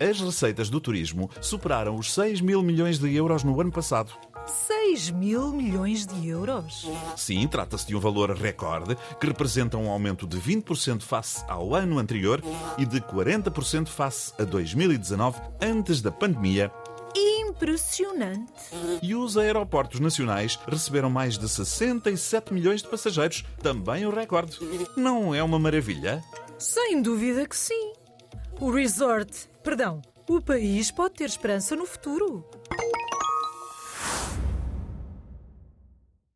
As receitas do turismo superaram os 6 mil milhões de euros no ano passado. 6 mil milhões de euros. Sim, trata-se de um valor recorde que representa um aumento de 20% face ao ano anterior e de 40% face a 2019, antes da pandemia. Impressionante. E os aeroportos nacionais receberam mais de 67 milhões de passageiros, também um recorde. Não é uma maravilha? Sem dúvida que sim. O resort, perdão, o país pode ter esperança no futuro.